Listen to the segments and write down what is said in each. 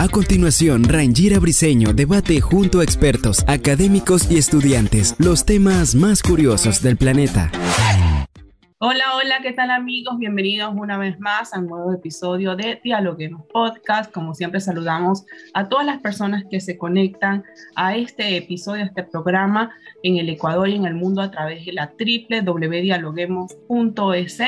A continuación, Rangira Briseño debate junto a expertos, académicos y estudiantes los temas más curiosos del planeta. Hola, hola, ¿qué tal amigos? Bienvenidos una vez más a un nuevo episodio de Dialoguemos Podcast. Como siempre saludamos a todas las personas que se conectan a este episodio, a este programa en el Ecuador y en el mundo a través de la www.dialoguemos.es.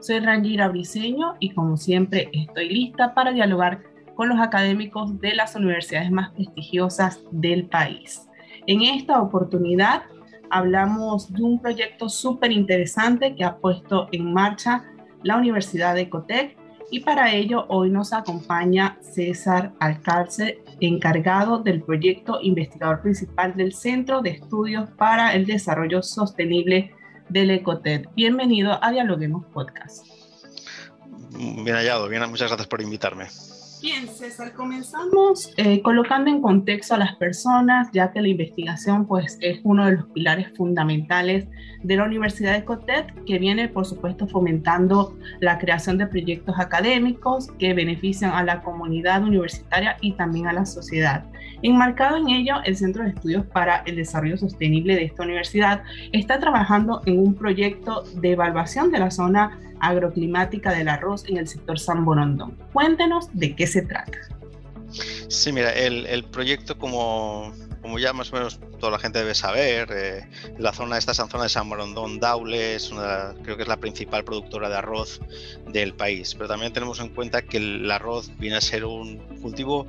Soy Rangira Briseño y como siempre estoy lista para dialogar con los académicos de las universidades más prestigiosas del país. En esta oportunidad hablamos de un proyecto súper interesante que ha puesto en marcha la Universidad de Ecotec y para ello hoy nos acompaña César Alcárcel, encargado del proyecto investigador principal del Centro de Estudios para el Desarrollo Sostenible del Ecotec. Bienvenido a Dialoguemos Podcast. Bien hallado, bien, muchas gracias por invitarme. Bien, César, comenzamos eh, colocando en contexto a las personas, ya que la investigación pues, es uno de los pilares fundamentales de la Universidad de Cotet, que viene, por supuesto, fomentando la creación de proyectos académicos que benefician a la comunidad universitaria y también a la sociedad. Enmarcado en ello, el Centro de Estudios para el Desarrollo Sostenible de esta universidad está trabajando en un proyecto de evaluación de la zona agroclimática del arroz en el sector San Borondón. Cuéntenos de qué se trata. Sí, mira, el, proyecto como, como ya más o menos toda la gente debe saber, eh, la zona, esta zona de San Borondón Daule creo que es la principal productora de arroz del país, pero también tenemos en cuenta que el arroz viene a ser un cultivo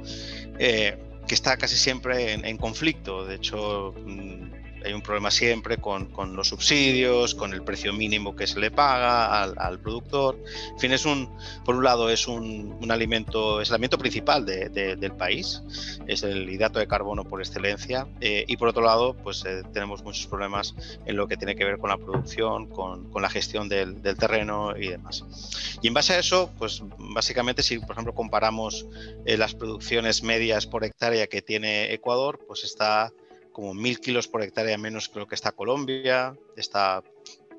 eh, que está casi siempre en, en conflicto, de hecho mm, hay un problema siempre con, con, los subsidios, con el precio mínimo que se le paga al, al productor. En fin, es un, por un lado es un, un alimento, es el alimento principal de, del país, es el hidrato de carbono por excelencia, eh, y por otro lado, pues eh, tenemos muchos problemas en lo que tiene que ver con la producción, con, con la gestión del, del, terreno y demás. Y en base a eso, pues básicamente si por ejemplo comparamos eh, las producciones medias por hectárea que tiene Ecuador, pues está como mil kilos por hectárea menos que lo que está Colombia, está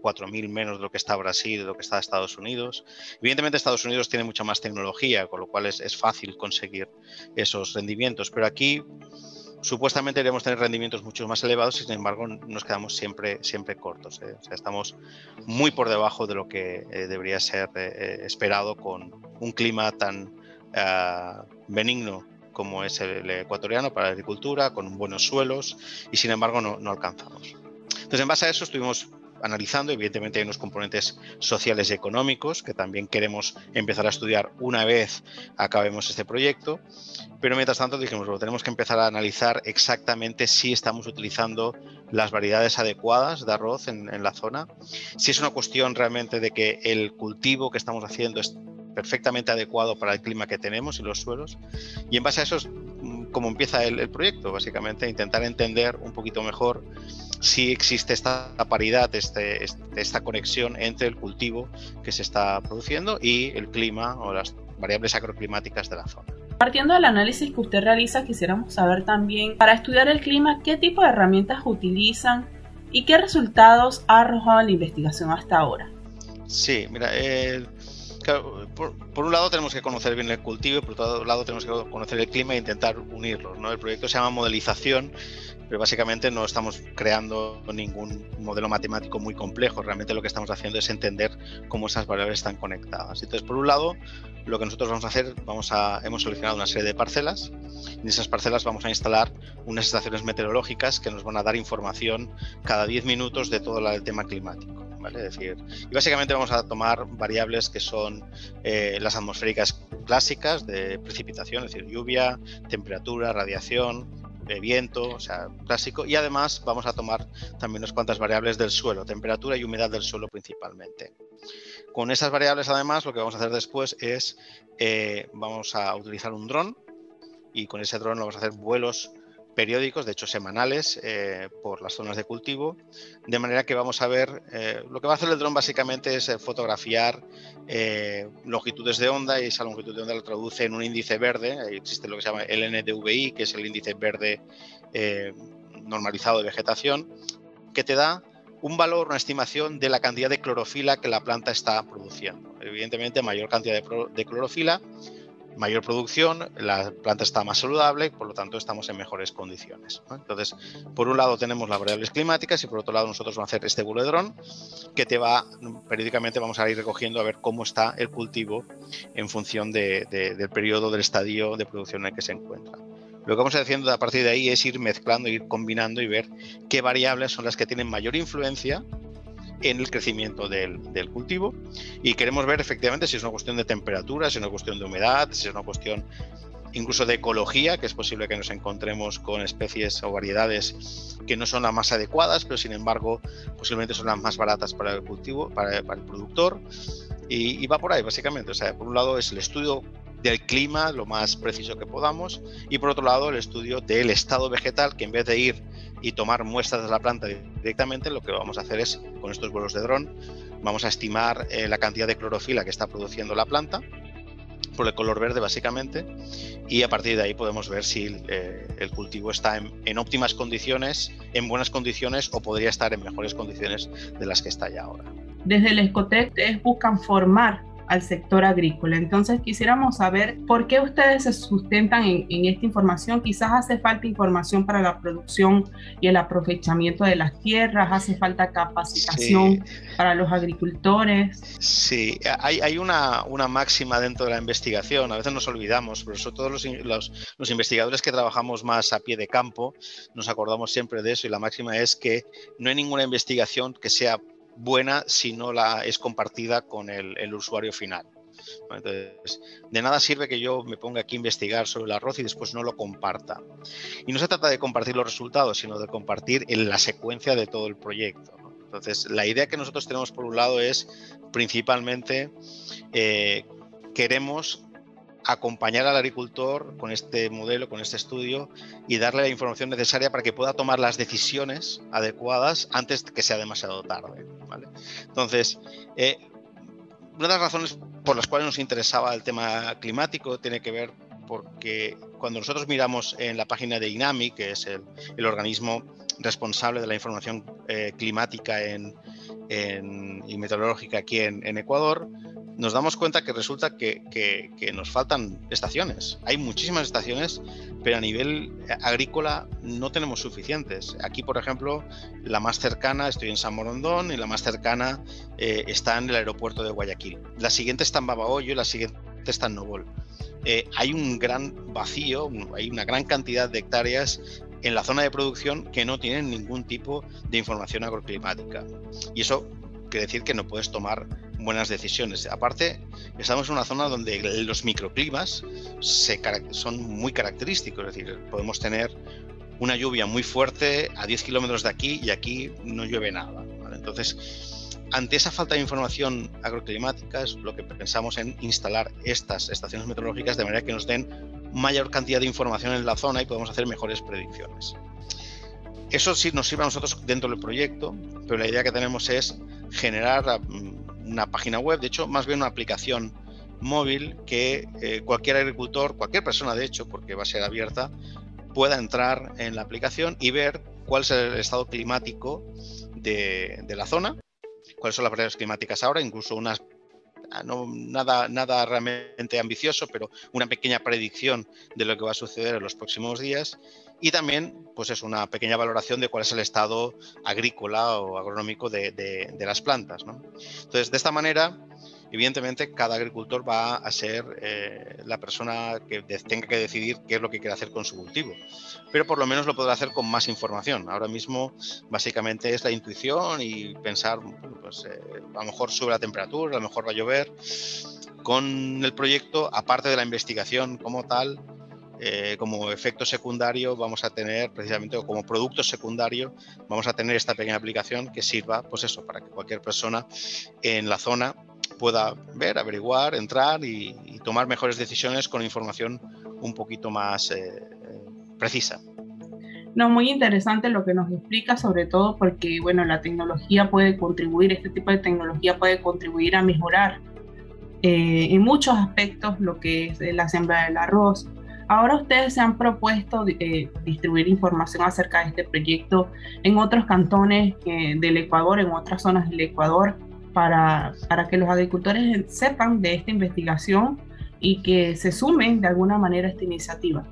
4.000 menos de lo que está Brasil, de lo que está Estados Unidos. Evidentemente Estados Unidos tiene mucha más tecnología, con lo cual es, es fácil conseguir esos rendimientos, pero aquí supuestamente deberíamos tener rendimientos mucho más elevados y sin embargo nos quedamos siempre, siempre cortos. ¿eh? O sea, estamos muy por debajo de lo que eh, debería ser eh, esperado con un clima tan uh, benigno como es el ecuatoriano para la agricultura, con buenos suelos y sin embargo no, no alcanzamos. Entonces, en base a eso estuvimos analizando, evidentemente hay unos componentes sociales y económicos que también queremos empezar a estudiar una vez acabemos este proyecto, pero mientras tanto dijimos, bueno, tenemos que empezar a analizar exactamente si estamos utilizando las variedades adecuadas de arroz en, en la zona, si es una cuestión realmente de que el cultivo que estamos haciendo es perfectamente adecuado para el clima que tenemos y los suelos. Y en base a eso es mm, como empieza el, el proyecto, básicamente, intentar entender un poquito mejor si existe esta paridad, este, este, esta conexión entre el cultivo que se está produciendo y el clima o las variables agroclimáticas de la zona. Partiendo del análisis que usted realiza, quisiéramos saber también, para estudiar el clima, qué tipo de herramientas utilizan y qué resultados ha arrojado la investigación hasta ahora. Sí, mira, el, Claro, por, un lado tenemos que conocer bien el cultivo y por otro lado tenemos que conocer el clima e intentar unirlos. El proyecto se llama modelización, pero básicamente no estamos creando ningún modelo matemático muy complejo. Realmente lo que estamos haciendo es entender cómo esas variables están conectadas. Entonces, por un lado, lo que nosotros vamos a hacer, vamos a, hemos seleccionado una serie de parcelas. En esas parcelas vamos a instalar unas estaciones meteorológicas que nos van a dar información cada 10 minutos de todo el tema climático. ¿Vale? Decir, y básicamente vamos a tomar variables que son eh, las atmosféricas clásicas de precipitación, es decir, lluvia, temperatura, radiación, de viento, o sea, clásico, y además vamos a tomar también unas cuantas variables del suelo, temperatura y humedad del suelo principalmente. Con esas variables, además, lo que vamos a hacer después es, eh, vamos a utilizar un dron y con ese dron vamos a hacer vuelos periódicos, de hecho semanales, eh, por las zonas de cultivo, de manera que vamos a ver, eh, lo que va a hacer el dron básicamente es fotografiar longitudes de onda y esa longitud de onda lo traduce en un índice verde, existe lo que se llama el NDVI, que es el índice verde normalizado de vegetación, que te da un valor, una estimación de la cantidad de clorofila que la planta está produciendo. Evidentemente, mayor cantidad de, clorofila, mayor producción, la planta está más saludable, por lo tanto estamos en mejores condiciones. Entonces, por un lado tenemos las variables climáticas y por otro lado nosotros vamos a hacer este dron que te va, periódicamente vamos a ir recogiendo a ver cómo está el cultivo en función del periodo, del estadio de producción en el que se encuentra. Lo que vamos haciendo a partir de ahí es ir mezclando, ir combinando y ver qué variables son las que tienen mayor influencia en el crecimiento del, cultivo y queremos ver efectivamente si es una cuestión de temperatura, si es una cuestión de humedad, si es una cuestión incluso de ecología, que es posible que nos encontremos con especies o variedades que no son las más adecuadas, pero sin embargo posiblemente son las más baratas para el cultivo, para, el productor. Y, y, va por ahí, básicamente. O sea, por un lado es el estudio del clima lo más preciso que podamos y por otro lado el estudio del estado vegetal que en vez de ir y tomar muestras de la planta directamente lo que vamos a hacer es con estos vuelos de dron vamos a estimar eh, la cantidad de clorofila que está produciendo la planta por el color verde básicamente y a partir de ahí podemos ver si eh, el cultivo está en, óptimas condiciones, en buenas condiciones o podría estar en mejores condiciones de las que está ya ahora. Desde el Escotec buscan formar al sector agrícola. Entonces quisiéramos saber por qué ustedes se sustentan en, esta información. Quizás hace falta información para la producción y el aprovechamiento de las tierras, hace falta capacitación para los agricultores. Sí, hay, hay una, una, máxima dentro de la investigación, a veces nos olvidamos, pero sobre todo los, los, los investigadores que trabajamos más a pie de campo, nos acordamos siempre de eso y la máxima es que no hay ninguna investigación que sea buena si no la es compartida con el, usuario final. Entonces, de nada sirve que yo me ponga aquí a investigar sobre el arroz y después no lo comparta. Y no se trata de compartir los resultados, sino de compartir en la secuencia de todo el proyecto. Entonces, la idea que nosotros tenemos por un lado es principalmente eh, queremos acompañar al agricultor con este modelo, con este estudio y darle la información necesaria para que pueda tomar las decisiones adecuadas antes de que sea demasiado tarde. Entonces, eh, una de las razones por las cuales nos interesaba el tema climático tiene que ver porque cuando nosotros miramos en la página de INAMI, que es el, organismo responsable de la información eh, climática y meteorológica aquí en Ecuador, nos damos cuenta que resulta que, nos faltan estaciones. Hay muchísimas estaciones, pero a nivel agrícola no tenemos suficientes. Aquí, por ejemplo, la más cercana, estoy en San Morondón, y la más cercana eh, está en el aeropuerto de Guayaquil. La siguiente está en Babahoyo y la siguiente está en Nobol. Eh, hay un gran vacío, hay una gran cantidad de hectáreas en la zona de producción que no tienen ningún tipo de información agroclimática. Y eso quiere decir que no puedes tomar buenas decisiones. Aparte, estamos en una zona donde los microclimas son muy característicos, es decir, podemos tener una lluvia muy fuerte a 10 kilómetros de aquí y aquí no llueve nada. Entonces, ante esa falta de información agroclimática, es lo que pensamos en instalar estas estaciones meteorológicas de manera que nos den mayor cantidad de información en la zona y podemos hacer mejores predicciones. Eso sí nos sirve a nosotros dentro del proyecto, pero la idea que tenemos es generar una página web, de hecho, más bien una aplicación móvil que eh, cualquier agricultor, cualquier persona de hecho, porque va a ser abierta, pueda entrar en la aplicación y ver cuál es el estado climático de, la zona, cuáles son las variables climáticas ahora, incluso unas ah, no, nada, nada realmente ambicioso, pero una pequeña predicción de lo que va a suceder en los próximos días y también pues es una pequeña valoración de cuál es el estado agrícola o agronómico de, las plantas. Entonces, de esta manera, evidentemente, cada agricultor va a ser eh, la persona que tenga que decidir qué es lo que quiere hacer con su cultivo, pero por lo menos lo podrá hacer con más información. Ahora mismo, básicamente, es la intuición y pensar, pues eh, a lo mejor sube la temperatura, a lo mejor va a llover. Con el proyecto, aparte de la investigación como tal, eh, como efecto secundario vamos a tener precisamente o como producto secundario vamos a tener esta pequeña aplicación que sirva pues eso para que cualquier persona en la zona pueda ver, averiguar, entrar y, tomar mejores decisiones con información un poquito más eh, precisa. No, muy interesante lo que nos explica, sobre todo porque, bueno, la tecnología puede contribuir, este tipo de tecnología puede contribuir a mejorar eh, en muchos aspectos lo que es la siembra del arroz. Ahora ustedes se han propuesto eh, distribuir información acerca de este proyecto en otros cantones eh, del Ecuador, en otras zonas del Ecuador, para, para que los agricultores sepan de esta investigación y que se sumen de alguna manera a esta iniciativa.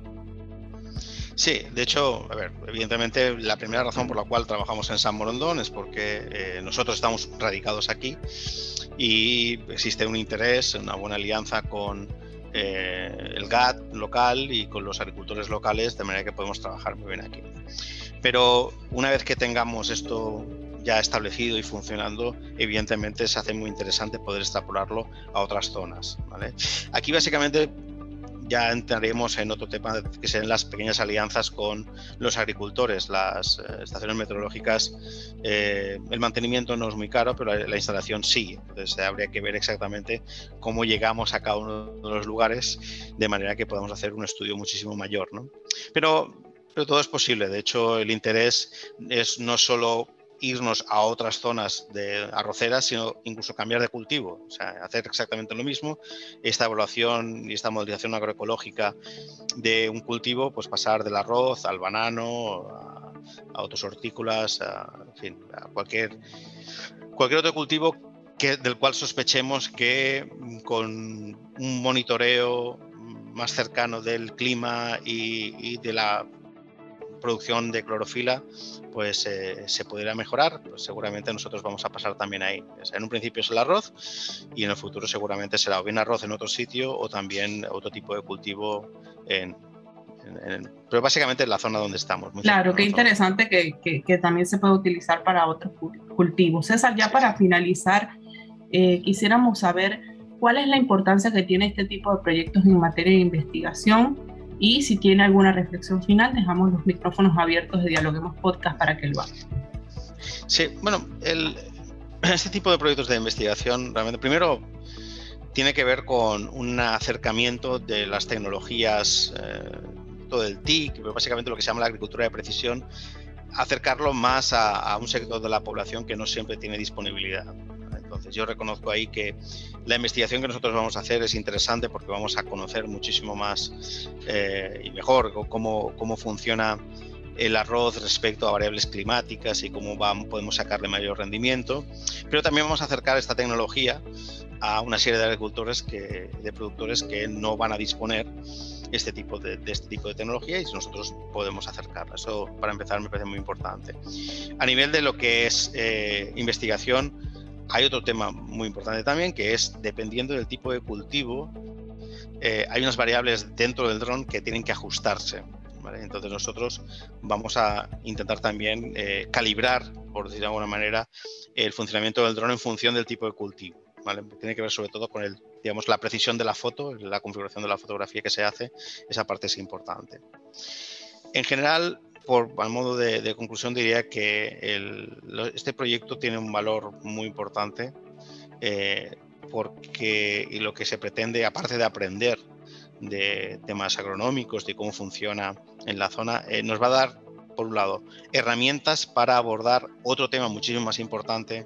Sí, de hecho, a ver, evidentemente la primera razón por la cual trabajamos en San Morondón es porque eh, nosotros estamos radicados aquí y existe un interés, una buena alianza con eh, el GAT local y con los agricultores locales, de manera que podemos trabajar muy bien aquí. Pero una vez que tengamos esto ya establecido y funcionando, evidentemente se hace muy interesante poder extrapolarlo a otras zonas. ¿vale? Aquí básicamente ya entraremos en otro tema que son las pequeñas alianzas con los agricultores, las eh, estaciones meteorológicas. Eh, el mantenimiento no es muy caro, pero la, instalación sí. Entonces habría que ver exactamente cómo llegamos a cada uno de los lugares de manera que podamos hacer un estudio muchísimo mayor. ¿no? Pero, pero todo es posible. De hecho, el interés es no solo irnos a otras zonas de arroceras, sino incluso cambiar de cultivo, o sea, hacer exactamente lo mismo. Esta evaluación y esta modelización agroecológica de un cultivo, pues pasar del arroz al banano, a, otros hortícolas, a, en fin, a cualquier, otro cultivo que, del cual sospechemos que con un monitoreo más cercano del clima y de la producción de clorofila pues eh, se pudiera mejorar, pues seguramente nosotros vamos a pasar también ahí. en un principio es el arroz y en el futuro seguramente será o bien arroz en otro sitio o también otro tipo de cultivo en, pero básicamente en la zona donde estamos. Claro, qué interesante que, que, también se puede utilizar para otros cultivos. César, ya para finalizar, eh, quisiéramos saber cuál es la importancia que tiene este tipo de proyectos en materia de investigación y si tiene alguna reflexión final, dejamos los micrófonos abiertos de Dialoguemos Podcast para que lo haga. Sí, bueno, el, este tipo de proyectos de investigación realmente, primero, tiene que ver con un acercamiento de las tecnologías, eh, todo el TIC, básicamente lo que se llama la agricultura de precisión, acercarlo más a, a un sector de la población que no siempre tiene disponibilidad. Entonces yo reconozco ahí que la investigación que nosotros vamos a hacer es interesante porque vamos a conocer muchísimo más eh, y mejor cómo, cómo funciona el arroz respecto a variables climáticas y cómo podemos sacarle mayor rendimiento, pero también vamos a acercar esta tecnología a una serie de agricultores de productores que no van a disponer este tipo de, este tipo de tecnología y nosotros podemos acercarla. Eso para empezar me parece muy importante. A nivel de lo que es eh, investigación, hay otro tema muy importante también, que es dependiendo del tipo de cultivo, eh, hay unas variables dentro del dron que tienen que ajustarse. Entonces nosotros vamos a intentar también eh, calibrar, por decir de alguna manera, el funcionamiento del dron en función del tipo de cultivo. Tiene que ver sobre todo con el, digamos, la precisión de la foto, la configuración de la fotografía que se hace, esa parte es importante. En general, por al modo de, conclusión diría que este proyecto tiene un valor muy importante eh, porque y lo que se pretende, aparte de aprender de temas agronómicos, de cómo funciona en la zona, eh, nos va a dar, por un lado, herramientas para abordar otro tema muchísimo más importante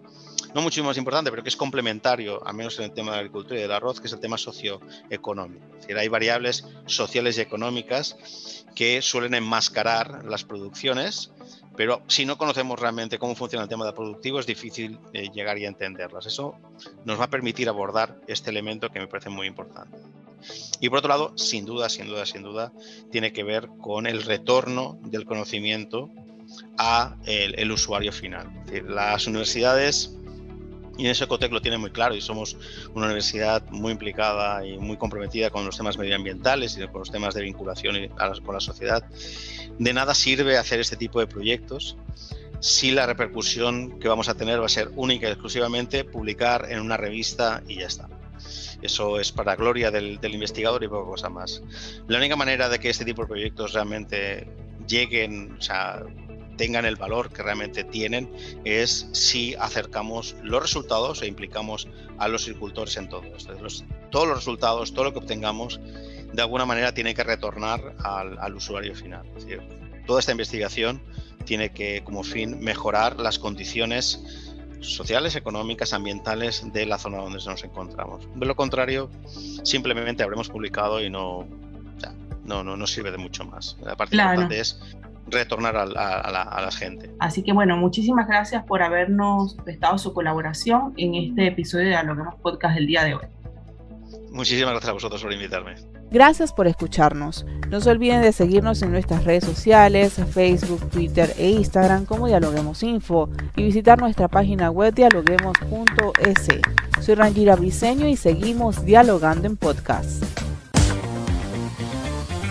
no mucho más importante, pero que es complementario, al menos en el tema de la agricultura y del arroz, que es el tema socioeconómico. Es decir, hay variables sociales y económicas que suelen enmascarar las producciones, pero si no conocemos realmente cómo funciona el tema de productivo, es difícil eh, llegar y entenderlas. Eso nos va a permitir abordar este elemento que me parece muy importante. Y por otro lado, sin duda, sin duda, sin duda, tiene que ver con el retorno del conocimiento a el, usuario final. las universidades y en eso Ecotec lo tiene muy claro y somos una universidad muy implicada y muy comprometida con los temas medioambientales y con los temas de vinculación con la sociedad. De nada sirve hacer este tipo de proyectos si la repercusión que vamos a tener va a ser única y exclusivamente publicar en una revista y ya está. eso es para gloria del, investigador y poco cosa más. La única manera de que este tipo de proyectos realmente lleguen, o sea, tengan el valor que realmente tienen es si acercamos los resultados e implicamos a los agricultores en todo esto. todos los resultados, todo lo que obtengamos, de alguna manera tiene que retornar al, usuario final. Es decir, toda esta investigación tiene que, como fin, mejorar las condiciones sociales, económicas, ambientales de la zona donde nos encontramos. De lo contrario, simplemente habremos publicado y no, no, no, no sirve de mucho más. La parte importante es retornar a la, gente. Así que bueno, muchísimas gracias por habernos prestado su colaboración en este episodio de Dialoguemos Podcast del día de hoy. Muchísimas gracias a vosotros por invitarme. Gracias por escucarnos. No se olviden de seguirnos en nuestras redes sociales, Facebook, Twitter e Instagram como Dialoguemos Info y visitar nuestra página web dialoguemos.es. Soy Rangira Briseño y seguimos dialogando en podcast.